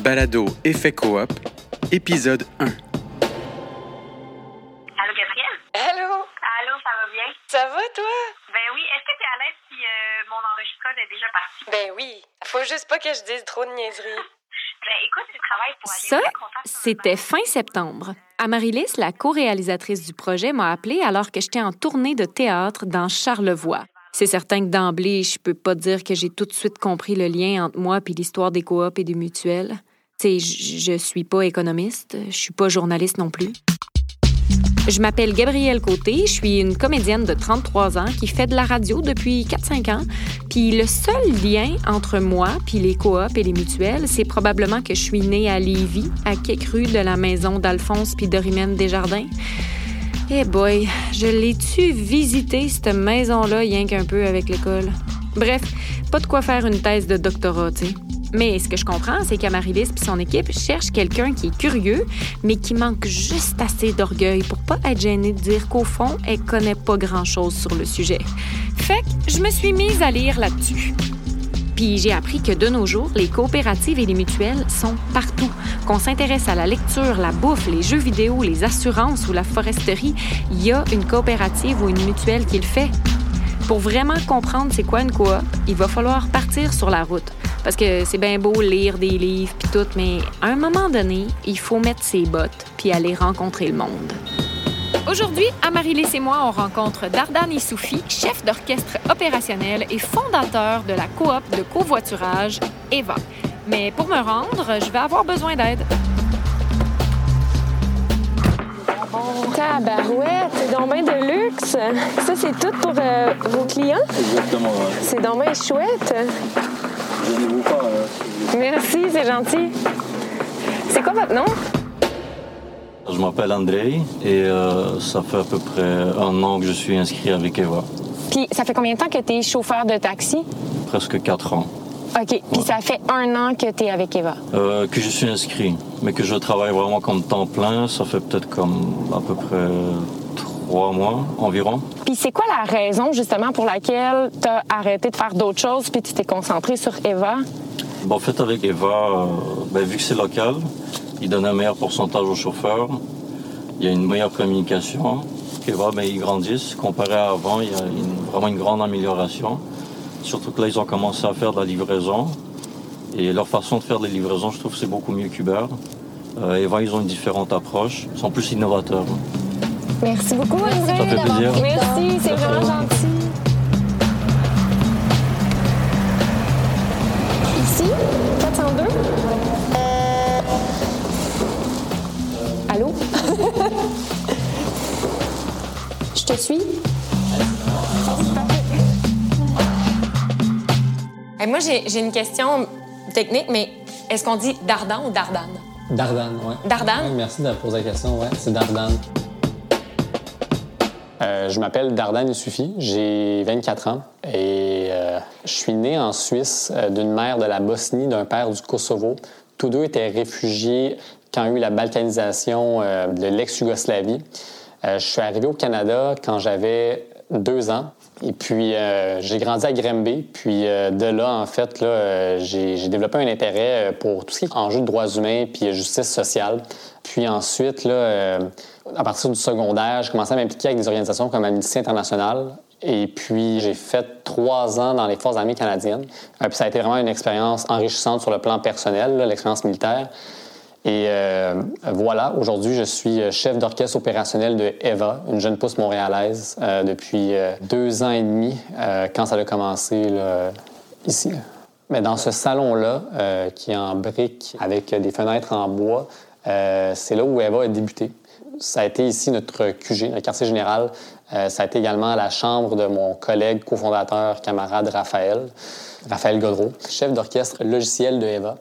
balado Effet Coop, épisode 1. Allô, Gabrielle? Allô? Allô, ça va bien? Ça va, toi? Ben oui, est-ce que tu es à l'aise si euh, mon enregistreur est déjà parti? Ben oui. Faut juste pas que je dise trop de niaiseries. Ben écoute, je travaille pour aller Ça, c'était fin septembre. Amaryllis, la co-réalisatrice du projet, m'a appelée alors que j'étais en tournée de théâtre dans Charlevoix. C'est certain que d'emblée, je peux pas dire que j'ai tout de suite compris le lien entre moi et l'histoire des coops et des mutuelles. Tu sais, je suis pas économiste, je suis pas journaliste non plus. Je m'appelle Gabrielle Côté, je suis une comédienne de 33 ans qui fait de la radio depuis 4-5 ans. Puis le seul lien entre moi puis les coops et les mutuelles, c'est probablement que je suis née à Lévis, à quelques rues de la maison d'Alphonse puis Dorimène Desjardins. Eh boy, je l'ai-tu visité, cette maison-là, rien qu'un peu avec l'école? Bref, pas de quoi faire une thèse de doctorat, tu sais. Mais ce que je comprends, c'est qu'Amaryllis et son équipe cherchent quelqu'un qui est curieux, mais qui manque juste assez d'orgueil pour pas être gêné de dire qu'au fond, elle connaît pas grand-chose sur le sujet. Fait que je me suis mise à lire là-dessus. Puis j'ai appris que de nos jours, les coopératives et les mutuelles sont partout. Qu'on s'intéresse à la lecture, la bouffe, les jeux vidéo, les assurances ou la foresterie, il y a une coopérative ou une mutuelle qui le fait. Pour vraiment comprendre c'est quoi une coop, il va falloir partir sur la route. Parce que c'est bien beau lire des livres puis tout, mais à un moment donné, il faut mettre ses bottes puis aller rencontrer le monde. Aujourd'hui, Amaryllis et moi, on rencontre Dardan Issoufi, chef d'orchestre opérationnel et fondateur de la coop de covoiturage EVA. Mais pour me rendre, je vais avoir besoin d'aide. Tabarouette, c'est donc bien de luxe. Ça, c'est tout pour euh, vos clients? Exactement, ouais. C'est donc bien chouette. Gênez-vous pas. euh, Merci, c'est gentil. C'est quoi votre nom? Je m'appelle Andrei et euh, ça fait à peu près un an que je suis inscrit avec Eva. Puis, ça fait combien de temps que tu es chauffeur de taxi? Presque quatre ans. OK. Puis, ça fait un an que tu es avec Eva. Euh, que je suis inscrit, mais que je travaille vraiment comme temps plein, ça fait peut-être comme à peu près trois mois environ. Puis, c'est quoi la raison, justement, pour laquelle tu as arrêté de faire d'autres choses puis tu t'es concentré sur Eva? Bon, en fait, avec Eva, euh, ben, vu que c'est local, il donne un meilleur pourcentage aux chauffeurs. Il y a une meilleure communication. Eva, ben, ils grandissent. Comparé à avant, il y a une- vraiment une grande amélioration. Surtout que là, ils ont commencé à faire de la livraison. Et leur façon de faire des livraisons, je trouve que c'est beaucoup mieux qu'Uber. Euh, Eva, ils ont une différente approche. Ils sont plus innovateurs. Merci beaucoup, André. Ça fait plaisir. Merci, c'est vraiment gentil. Ici, 402. Allô? Je te suis? Et moi, j'ai j'ai une question technique, mais est-ce qu'on dit Dardan ou Dardane? Dardane, oui. Dardane? merci de poser la question. Ouais, c'est Dardane. Euh, je m'appelle Dardane Il suffit. J'ai 24 ans et euh, je suis né en Suisse euh, d'une mère de la Bosnie, d'un père du Kosovo. Tous deux étaient réfugiés quand il y a eu la balkanisation de l'ex-Yougoslavie. Je suis arrivé au Canada quand j'avais deux ans. Et puis, euh, j'ai grandi à Granby. Puis, euh, de là, en fait, là, euh, j'ai développé un intérêt pour tout ce qui est enjeu de droits humains puis justice sociale. Puis ensuite, là, à partir du secondaire, j'ai commencé à m'impliquer avec des organisations comme Amnesty International. Et puis, j'ai fait trois ans dans les Forces armées canadiennes. Puis ça a été vraiment une expérience enrichissante sur le plan personnel, l'expérience militaire. Et euh, voilà, aujourd'hui, je suis chef d'orchestre opérationnel de EVA, une jeune pousse montréalaise, euh, depuis euh, deux ans et demi, euh, quand ça a commencé là, ici. Mais dans ce salon-là, euh, qui est en briques avec des fenêtres en bois, euh, c'est là où Eva a débuté. Ça a été ici notre QG, notre quartier général. Euh, ça a été également la chambre de mon collègue cofondateur, camarade Raphaël, Raphaël Godreau, chef d'orchestre logiciel de Eva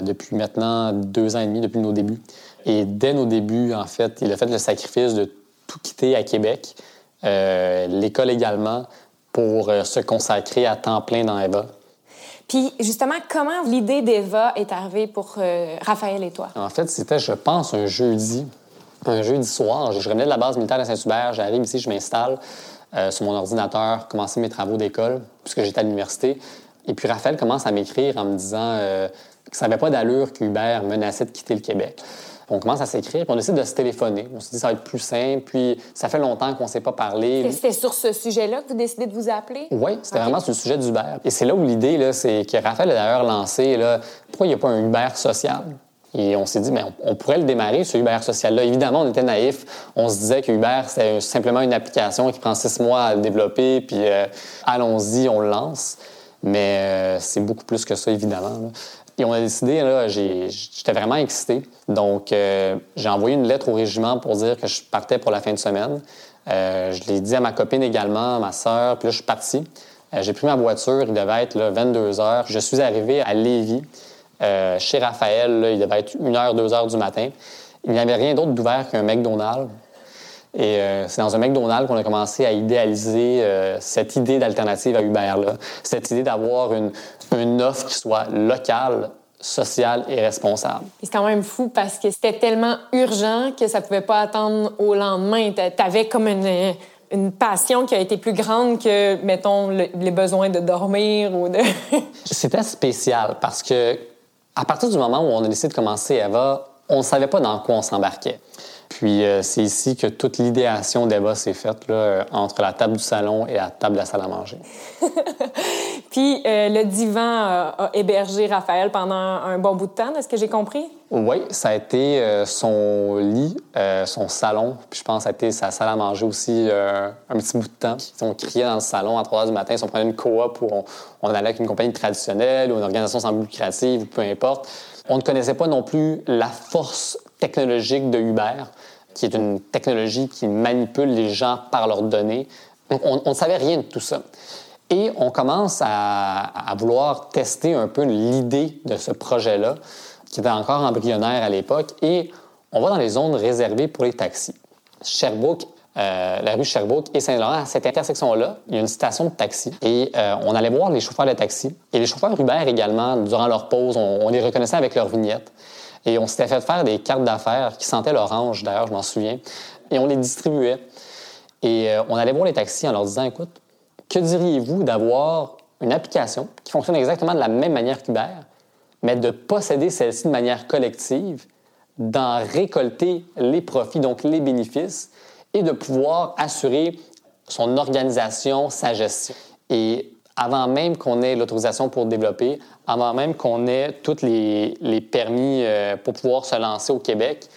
depuis maintenant deux ans et demi, depuis nos débuts. Et dès nos débuts, en fait, il a fait le sacrifice de tout quitter à Québec, euh, l'école également, pour euh, se consacrer à temps plein dans Eva. Puis, justement, comment l'idée d'Eva est arrivée pour euh, Raphaël et toi? En fait, c'était, je pense, un jeudi. Un jeudi soir. Je revenais de la base militaire de Saint-Hubert. J'arrive ici, je m'installe euh, sur mon ordinateur, commencer mes travaux d'école, puisque j'étais à l'université. Et puis Raphaël commence à m'écrire en me disant euh, ça n'avait pas d'allure qu'Uber menaçait de quitter le Québec. On commence à s'écrire, puis on décide de se téléphoner. On se dit ça va être plus simple, puis ça fait longtemps qu'on ne s'est pas parlé. C'était sur ce sujet-là que vous décidez de vous appeler? Oui, c'était vraiment sur le sujet d'Uber. Et c'est là où l'idée, c'est que Raphaël a d'ailleurs lancé, là, pourquoi il n'y a pas un Uber social? Et on s'est dit, mais on, pourrait le démarrer, ce Uber social-là. Évidemment, on était naïfs. On se disait que Uber, c'était simplement une application qui prend six mois à développer, puis euh, allons-y, on le lance. Mais euh, c'est beaucoup plus que ça, évidemment. Et on a décidé, là, j'étais vraiment excité. Donc, euh, j'ai envoyé une lettre au régiment pour dire que je partais pour la fin de semaine. Euh, je l'ai dit à ma copine également, à ma sœur, puis là, je suis parti. J'ai pris ma voiture, il devait être là, 22 heures. Je suis arrivé à Lévis, chez Raphaël, il devait être 1 h, 2 h du matin. Il n'y avait rien d'autre d'ouvert qu'un McDonald's. Et c'est dans un McDonald's qu'on a commencé à idéaliser cette idée d'alternative à Uber. Là. Cette idée d'avoir une, une offre qui soit locale, sociale et responsable. C'est quand même fou parce que c'était tellement urgent que ça pouvait pas attendre au lendemain. Tu avais comme une, une passion qui a été plus grande que, mettons, les besoins de dormir ou de... C'était spécial parce que à partir du moment où on a décidé de commencer Eva, on ne savait pas dans quoi on s'embarquait. Puis euh, c'est ici que toute l'idéation d'Eva s'est faite, là, euh, entre la table du salon et la table de la salle à manger. Puis euh, le divan a hébergé Raphaël pendant un bon bout de temps, est-ce que j'ai compris? Oui, ça a été son lit, son salon, puis je pense que ça a été sa salle à manger aussi un petit bout de temps. On criait dans le salon à 3 h du matin, si on prenait une coop ou on, on allait avec une compagnie traditionnelle ou une organisation sans but lucratif, peu importe. On ne connaissait pas non plus la force technologique de Uber, qui est une technologie qui manipule les gens par leurs données. on ne savait rien de tout ça. Et on commence à, vouloir tester un peu l'idée de ce projet-là, qui était encore embryonnaire à l'époque, et on va dans les zones réservées pour les taxis. Sherbrooke, euh, la rue Sherbrooke et Saint-Laurent, à cette intersection-là, il y a une station de taxi. Et euh, on allait voir les chauffeurs de taxi. Et les chauffeurs Uber également, durant leur pause, on, les reconnaissait avec leur vignette. Et on s'était fait faire des cartes d'affaires qui sentaient l'orange, d'ailleurs, je m'en souviens. Et on les distribuait. Et euh, on allait voir les taxis en leur disant, écoute, que diriez-vous d'avoir une application qui fonctionne exactement de la même manière qu'Uber, mais de posséder celle-ci de manière collective, d'en récolter les profits, donc les bénéfices, et de pouvoir assurer son organisation, sa gestion? Avant même qu'on ait l'autorisation pour développer, avant même qu'on ait tous les, permis euh, pour pouvoir se lancer au Québec,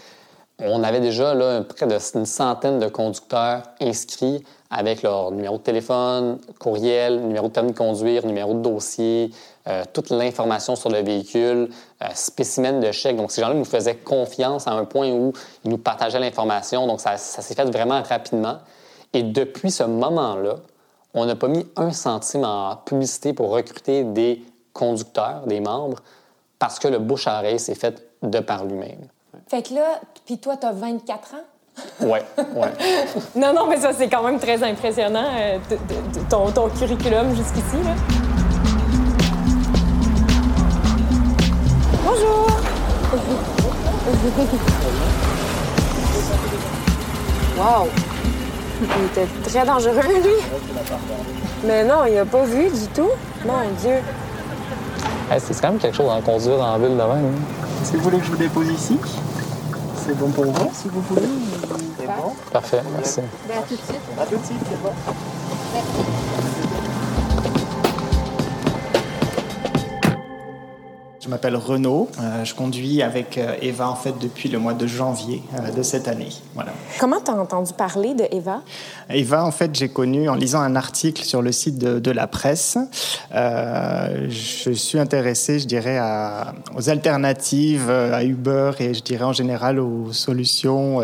on avait déjà là, près d'une centaine de conducteurs inscrits avec leur numéro de téléphone, courriel, numéro de permis de conduire, numéro de dossier, euh, toute l'information sur le véhicule, euh, spécimen de chèque. Donc, ces gens-là nous faisaient confiance à un point où ils nous partageaient l'information. Donc, ça s'est fait vraiment rapidement. Et depuis ce moment-là, on n'a pas mis un centime en publicité pour recruter des conducteurs, des membres, parce que le bouche à oreille s'est fait de par lui-même. Fait que là, puis toi, tu as 24 ans? Oui, oui. non, non, mais ça, c'est quand même très impressionnant, euh, ton, ton, curriculum jusqu'ici. Bonjour! wow! Il était très dangereux, lui. Mais non, il a pas vu du tout. Mon Dieu. c'est quand même quelque chose à conduire en ville de même. Hein. Est-ce que vous voulez que je vous dépose ici? C'est bon pour vous, si vous voulez. C'est bon? Parfait, merci. Ben, à tout de suite. À tout de suite, c'est bon. Je m'appelle Renaud. Euh, je conduis avec euh, Eva en fait depuis le mois de janvier euh, de cette année. Voilà. Comment tu as entendu parler de Eva? Eva, en fait, j'ai connu en lisant un article sur le site de, la presse. je suis intéressé, je dirais, à, aux alternatives à Uber et je dirais en général aux solutions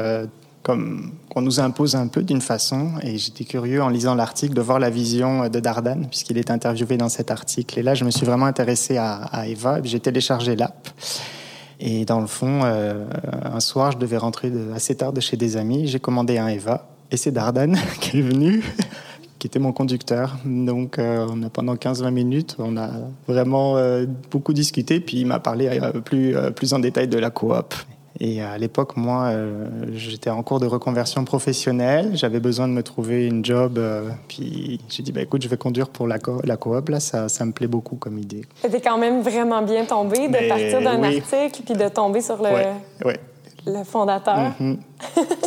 qu'on nous impose un peu d'une façon. Et j'étais curieux en lisant l'article de voir la vision de Dardan, puisqu'il est interviewé dans cet article. Et là, je me suis vraiment intéressé à, Eva. J'ai téléchargé l'app. Et dans le fond, euh, un soir, je devais rentrer assez tard de chez des amis. J'ai commandé un Eva. Et c'est Dardan qui est venu, qui était mon conducteur. Donc, euh, on a, pendant 15-20 minutes, on a vraiment euh, beaucoup discuté. Puis il m'a parlé plus, plus en détail de la coop. Et à l'époque, moi, euh, j'étais en cours de reconversion professionnelle. J'avais besoin de me trouver une job. euh, puis j'ai dit, bah, écoute, je vais conduire pour la, co- la coop. Là, ça, ça me plaît beaucoup comme idée. C'était quand même vraiment bien tombé de Mais partir d'un oui. article puis de tomber sur le, Ouais, ouais. le fondateur. Mhm.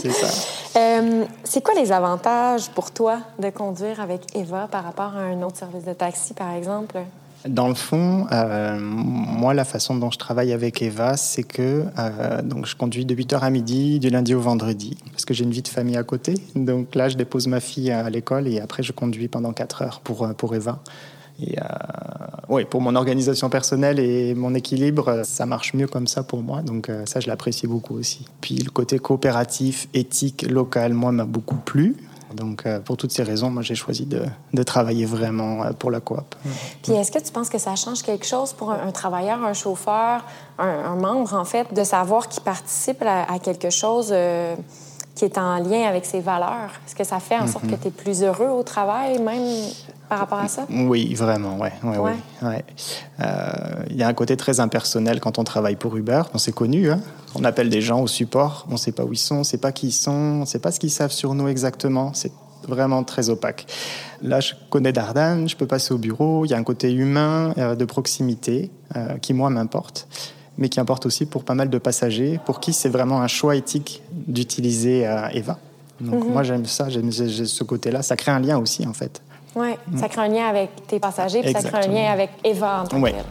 C'est ça. Euh, c'est quoi les avantages pour toi de conduire avec Eva par rapport à un autre service de taxi, par exemple? Dans le fond, euh, moi, la façon dont je travaille avec Eva, c'est que euh, donc je conduis de 8h à midi, du lundi au vendredi, parce que j'ai une vie de famille à côté. Donc là, je dépose ma fille à l'école et après, je conduis pendant 4 heures pour, euh, pour Eva. Et ouais, pour mon organisation personnelle et mon équilibre, ça marche mieux comme ça pour moi. Donc ça, je l'apprécie beaucoup aussi. Puis le côté coopératif, éthique, local, moi, m'a beaucoup plu. Donc euh, pour toutes ces raisons, moi, j'ai choisi de, de travailler vraiment euh, pour la coop. Puis est-ce que tu penses que ça change quelque chose pour un, un travailleur, un chauffeur, un, un membre, en fait, de savoir qu'il participe à, à quelque chose euh, qui est en lien avec ses valeurs? Est-ce que ça fait en sorte que tu es plus heureux au travail, même? Par rapport à ça? Oui, vraiment, ouais, ouais, Ouais. ouais, ouais. Euh, Il y a un côté très impersonnel quand on travaille pour Uber. On s'est connu, hein. On appelle des gens au support, on ne sait pas où ils sont, on ne sait pas qui ils sont, on ne sait pas ce qu'ils savent sur nous exactement. C'est vraiment très opaque. Là, je connais Dardan, je peux passer au bureau. Il y a un côté humain, euh, de proximité, euh, qui moi m'importe, mais qui importe aussi pour pas mal de passagers, pour qui c'est vraiment un choix éthique d'utiliser Eva. Donc Mhm. moi j'aime ça, j'aime j'ai- j'ai ce côté-là. Ça crée un lien aussi en fait. Oui, ça crée un lien avec tes passagers, puis ça crée un lien avec Eva en tant Ouais. que telle.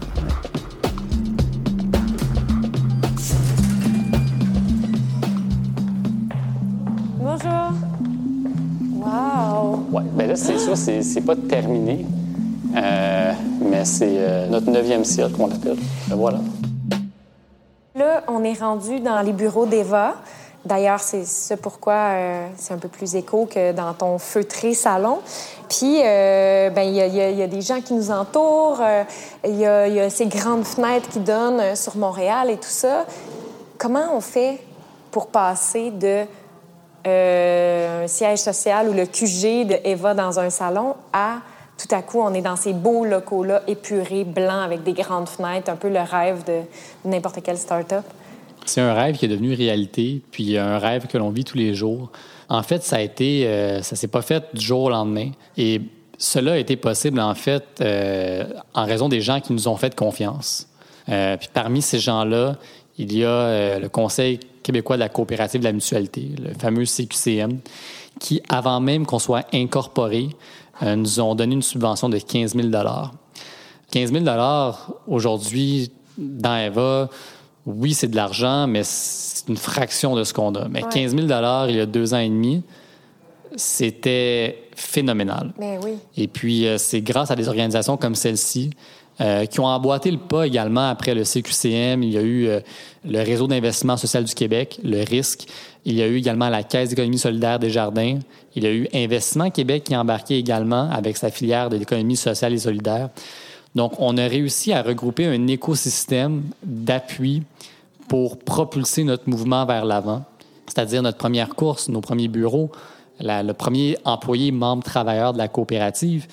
Bonjour. Wow. Ouais, ben là, c'est sûr, c'est c'est pas terminé. Euh, mais c'est euh, notre neuvième siècle qu'on l'appelle. Ben voilà. Là, on est rendu dans les bureaux d'Eva. D'ailleurs, c'est ce pourquoi euh, c'est un peu plus écho que dans ton feutré salon. Puis, euh, ben, il y, a- des gens qui nous entourent. euh, Il y, a, ces grandes fenêtres qui donnent euh, sur Montréal et tout ça. Comment on fait pour passer de un siège social ou le QG de Eva dans un salon à tout à coup, on est dans ces beaux locaux-là, épurés, blancs, avec des grandes fenêtres, un peu le rêve de n'importe quelle start-up? C'est un rêve qui est devenu réalité, puis un rêve que l'on vit tous les jours. En fait, ça a été, euh, ça s'est pas fait du jour au lendemain, et cela a été possible en fait euh, en raison des gens qui nous ont fait confiance. Euh, puis parmi ces gens-là, il y a le Conseil québécois de la coopérative de la mutualité, le fameux CQCM, qui, avant même qu'on soit incorporé, nous ont donné une subvention de 15 000 15 000 aujourd'hui, dans Eva, oui, c'est de l'argent, mais c'est une fraction de ce qu'on a. Mais Ouais. 15 000 il y a deux ans et demi, c'était phénoménal. Mais oui. Et puis, euh, c'est grâce à des organisations comme celle-ci euh, qui ont emboîté le pas également après le CQCM. Il y a eu euh, le Réseau d'investissement social du Québec, le RISC. Il y a eu également la Caisse d'économie solidaire des Jardins. Il y a eu Investissement Québec qui a embarqué également avec sa filière de l'économie sociale et solidaire. Donc, on a réussi à regrouper un écosystème d'appui pour propulser notre mouvement vers l'avant, c'est-à-dire notre première course, nos premiers bureaux, le premier employé membre travailleur de la coopérative.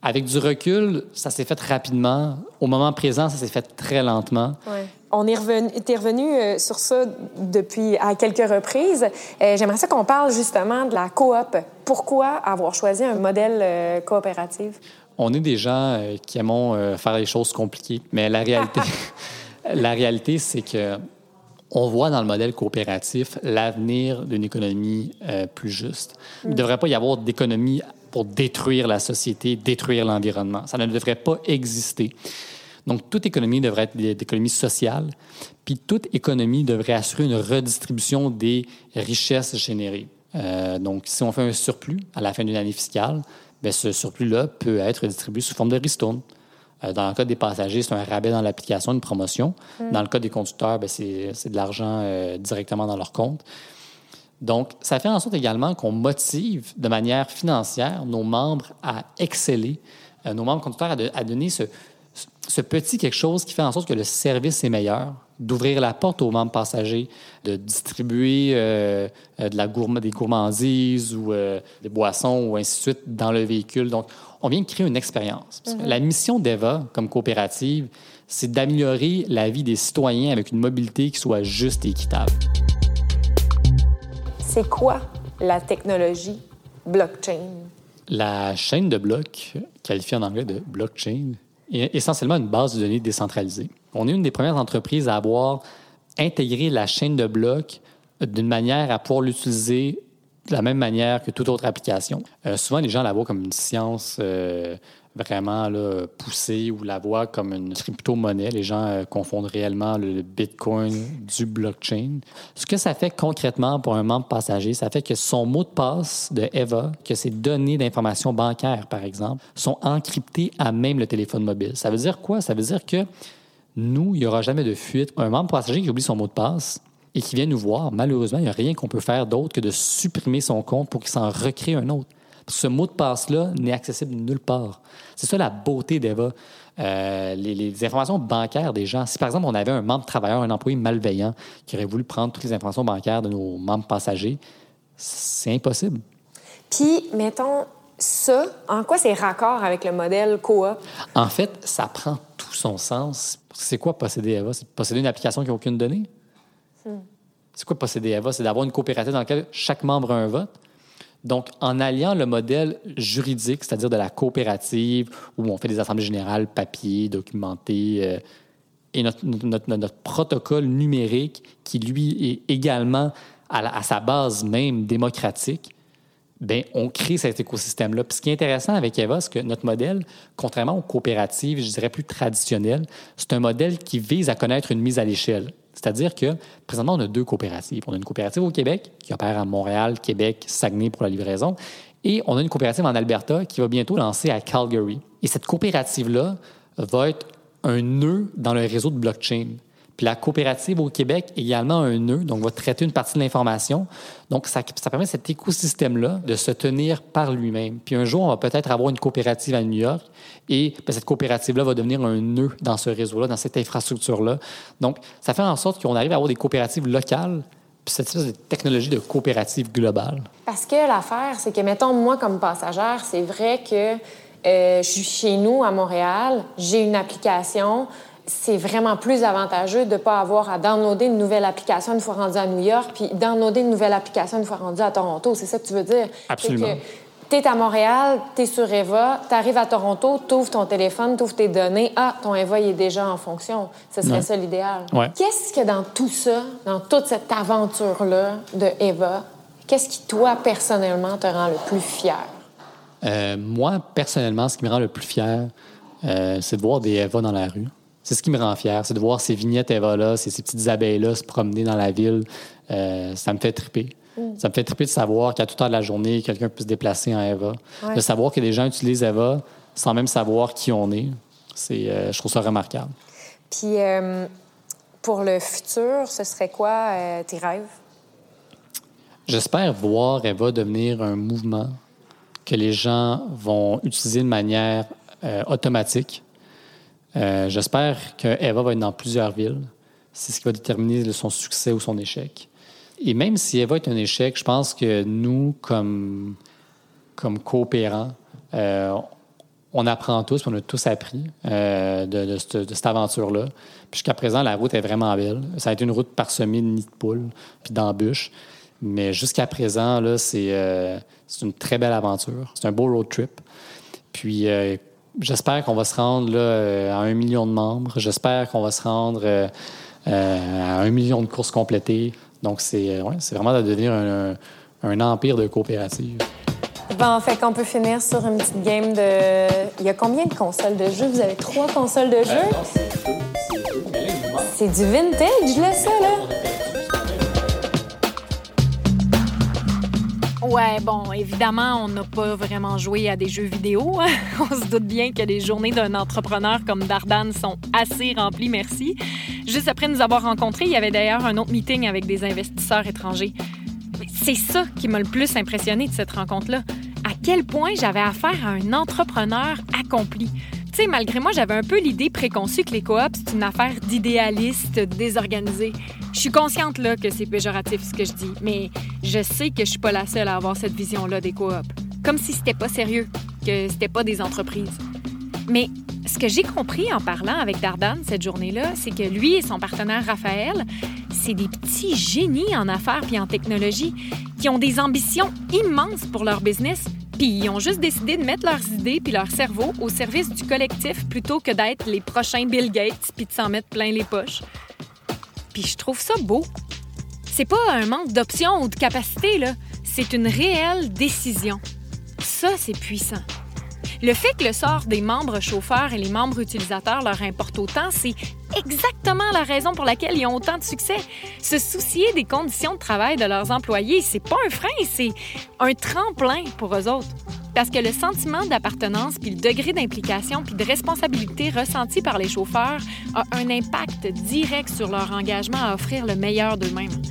Avec du recul, ça s'est fait rapidement. Au moment présent, ça s'est fait très lentement. Ouais. On est revenu, t'es revenu euh, sur ça depuis à quelques reprises. Euh, J'aimerais ça qu'on parle justement de la coop. Pourquoi avoir choisi un modèle euh, coopératif? On est des gens euh, qui aimons euh, faire les choses compliquées, mais la réalité, la réalité, c'est que on voit dans le modèle coopératif l'avenir d'une économie euh, plus juste. Il ne devrait pas y avoir d'économie pour détruire la société, détruire l'environnement. Ça ne devrait pas exister. Donc, toute économie devrait être des- d'économie sociale, puis toute économie devrait assurer une redistribution des richesses générées. Euh, donc, si on fait un surplus à la fin d'une année fiscale, bien, ce surplus-là peut être distribué sous forme de ristourne. Euh, dans le cas des passagers, c'est un rabais dans l'application, une promotion. Dans le cas des conducteurs, bien, c'est c'est de l'argent euh, directement dans leur compte. Donc, ça fait en sorte également qu'on motive de manière financière nos membres à exceller, euh, nos membres conducteurs à, de- à donner ce, ce petit quelque chose qui fait en sorte que le service est meilleur, d'ouvrir la porte aux membres passagers, de distribuer euh, euh, de la gourma- des gourmandises ou euh, des boissons ou ainsi de suite dans le véhicule. Donc, on vient de créer une expérience. Que La mission d'EVA comme coopérative, c'est d'améliorer la vie des citoyens avec une mobilité qui soit juste et équitable. C'est quoi la technologie blockchain? La chaîne de blocs, qualifiée en anglais de blockchain, est essentiellement une base de données décentralisée. On est une des premières entreprises à avoir intégré la chaîne de blocs d'une manière à pouvoir l'utiliser de la même manière que toute autre application. Euh, souvent, les gens la voient comme une science euh, vraiment poussée ou la voient comme une crypto-monnaie. Les gens euh, confondent réellement le Bitcoin du blockchain. Ce que ça fait concrètement pour un membre passager, ça fait que son mot de passe de EVA, que ses données d'information bancaire, par exemple, sont encryptées à même le téléphone mobile. Ça veut dire quoi? Ça veut dire que nous, il n'y aura jamais de fuite. Un membre passager qui oublie son mot de passe, et qui vient nous voir, malheureusement, il n'y a rien qu'on peut faire d'autre que de supprimer son compte pour qu'il s'en recrée un autre. Ce mot de passe-là n'est accessible nulle part. C'est ça la beauté d'Eva. Euh, les, informations bancaires des gens. Si par exemple on avait un membre travailleur, un employé malveillant qui aurait voulu prendre toutes les informations bancaires de nos membres passagers, c'est impossible. Puis, mettons, ça, en quoi c'est raccord avec le modèle coop? En fait, ça prend tout son sens. C'est quoi posséder Eva? C'est posséder une application qui n'a aucune donnée? C'est quoi posséder EVA? C'est d'avoir une coopérative dans laquelle chaque membre a un vote? Donc, en alliant le modèle juridique, c'est-à-dire de la coopérative, où on fait des assemblées générales, papier, documenté, euh, et notre, notre, protocole numérique, qui lui est également à, sa base même démocratique, bien, on crée cet écosystème-là. Ce qui est intéressant avec EVA, c'est que notre modèle, contrairement aux coopératives, je dirais plus traditionnelles, c'est un modèle qui vise à connaître une mise à l'échelle. C'est-à-dire que présentement, on a deux coopératives. On a une coopérative au Québec qui opère à Montréal, Québec, Saguenay pour la livraison. Et on a une coopérative en Alberta qui va bientôt lancer à Calgary. Et cette coopérative-là va être un nœud dans le réseau de blockchain. Puis la coopérative au Québec également un nœud, donc va traiter une partie de l'information. Donc ça, ça permet cet écosystème-là de se tenir par lui-même. Puis un jour, on va peut-être avoir une coopérative à New York et ben, cette coopérative-là va devenir un nœud dans ce réseau-là, dans cette infrastructure-là. Donc ça fait en sorte qu'on arrive à avoir des coopératives locales puis cette espèce de technologie de coopérative globale. Parce que l'affaire, c'est que, mettons, moi, comme passagère, c'est vrai que euh, je suis chez nous à Montréal, j'ai une application, c'est vraiment plus avantageux de ne pas avoir à downloader une nouvelle application une fois rendu à New York, puis downloader une nouvelle application une fois rendu à Toronto. C'est ça que tu veux dire? Absolument. Tu es à Montréal, tu es sur Eva, tu arrives à Toronto, tu ouvres ton téléphone, tu ouvres tes données. Ah, ton Eva, il est déjà en fonction. Ce serait ça l'idéal. Qu'est-ce que dans tout ça, dans toute cette aventure-là de Eva, qu'est-ce qui, toi, personnellement, te rend le plus fier? Euh, moi, personnellement, ce qui me rend le plus fier, euh, c'est de voir des Eva dans la rue. C'est ce qui me rend fier, c'est de voir ces vignettes Eva-là, ces, petites abeilles-là se promener dans la ville. Euh, ça me fait triper. Mm. Ça me fait triper de savoir qu'à tout heure de la journée, quelqu'un peut se déplacer en Eva. De savoir que des gens utilisent Eva sans même savoir qui on est. C'est, euh, je trouve ça remarquable. Puis, euh, pour le futur, ce serait quoi tes rêves? J'espère voir Eva devenir un mouvement que les gens vont utiliser de manière automatique euh, j'espère qu'Eva va être dans plusieurs villes. C'est ce qui va déterminer son succès ou son échec. Et même si Eva est un échec, je pense que nous, comme, comme coopérants, euh, on apprend tous, on a tous appris euh, de, cette, aventure-là. Jusqu'à présent, la route est vraiment belle. Ça a été une route parsemée de nids de poules puis d'embûches. Mais jusqu'à présent, c'est, une très belle aventure. C'est un beau road trip. Puis, J'espère qu'on va se rendre là, euh, à un million de membres. J'espère qu'on va se rendre euh, euh, à un million de courses complétées. Donc, c'est ouais, vraiment de devenir un, un, empire de coopératives. Bon, fait qu'on peut finir sur une petite game de. Il y a combien de consoles de jeux? Vous avez trois consoles de jeux? c'est du vintage, là, ça, là? Ouais, bon, évidemment, on n'a pas vraiment joué à des jeux vidéo. on se doute bien que les journées d'un entrepreneur comme Dardan sont assez remplies, merci. Juste après nous avoir rencontrés, il y avait d'ailleurs un autre meeting avec des investisseurs étrangers. C'est ça qui m'a le plus impressionné de cette rencontre-là. À quel point j'avais affaire à un entrepreneur accompli malgré moi, j'avais un peu l'idée préconçue que les coops, c'est une affaire d'idéalistes désorganisés. Je suis consciente là que c'est péjoratif ce que je dis, mais je sais que je suis pas la seule à avoir cette vision-là des coops. Comme si c'était pas sérieux, que c'était pas des entreprises. Mais Ce que j'ai compris en parlant avec Dardan cette journée-là, c'est que lui et son partenaire Raphaël, c'est des petits génies en affaires puis en technologie qui ont des ambitions immenses pour leur business, puis ils ont juste décidé de mettre leurs idées puis leur cerveau au service du collectif plutôt que d'être les prochains Bill Gates puis de s'en mettre plein les poches. Puis je trouve ça beau. C'est pas un manque d'options ou de capacité, là. C'est une réelle décision. Ça, c'est puissant. Le fait que le sort des membres chauffeurs et les membres utilisateurs leur importe autant, c'est exactement la raison pour laquelle ils ont autant de succès. Se soucier des conditions de travail de leurs employés, c'est pas un frein, c'est un tremplin pour eux autres. Parce que le sentiment d'appartenance, puis le degré d'implication, puis de responsabilité ressenti par les chauffeurs a un impact direct sur leur engagement à offrir le meilleur d'eux-mêmes.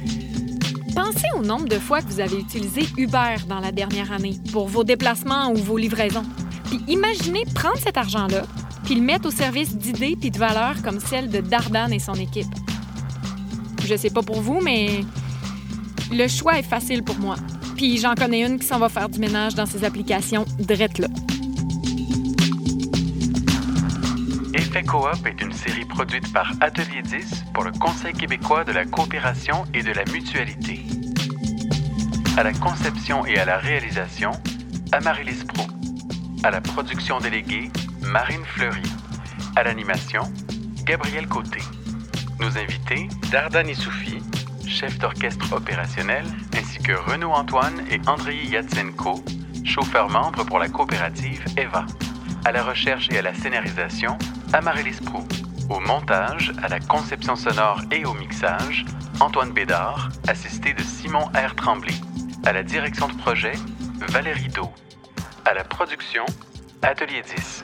Pensez au nombre de fois que vous avez utilisé Uber dans la dernière année pour vos déplacements ou vos livraisons. Puis imaginez prendre cet argent-là, puis le mettre au service d'idées puis de valeurs comme celle de Dardan et son équipe. Je sais pas pour vous, mais le choix est facile pour moi. Puis j'en connais une qui s'en va faire du ménage dans ses applications drette là. Effet Coop est une série produite par Atelier 10 pour le Conseil québécois de la coopération et de la mutualité. À la conception et à la réalisation, Amaryllis Pro. À la production déléguée, Marine Fleury. À l'animation, Gabriel Côté. Nos invités, Dardan Soufi, chef d'orchestre opérationnel, ainsi que Renaud Antoine et Andrei Yatsenko, chauffeurs membres pour la coopérative EVA. À la recherche et à la scénarisation, Amaryllis Prou. Au montage, à la conception sonore et au mixage, Antoine Bédard, assisté de Simon R. Tremblay. À la direction de projet, Valérie Do. À la production, Atelier 10.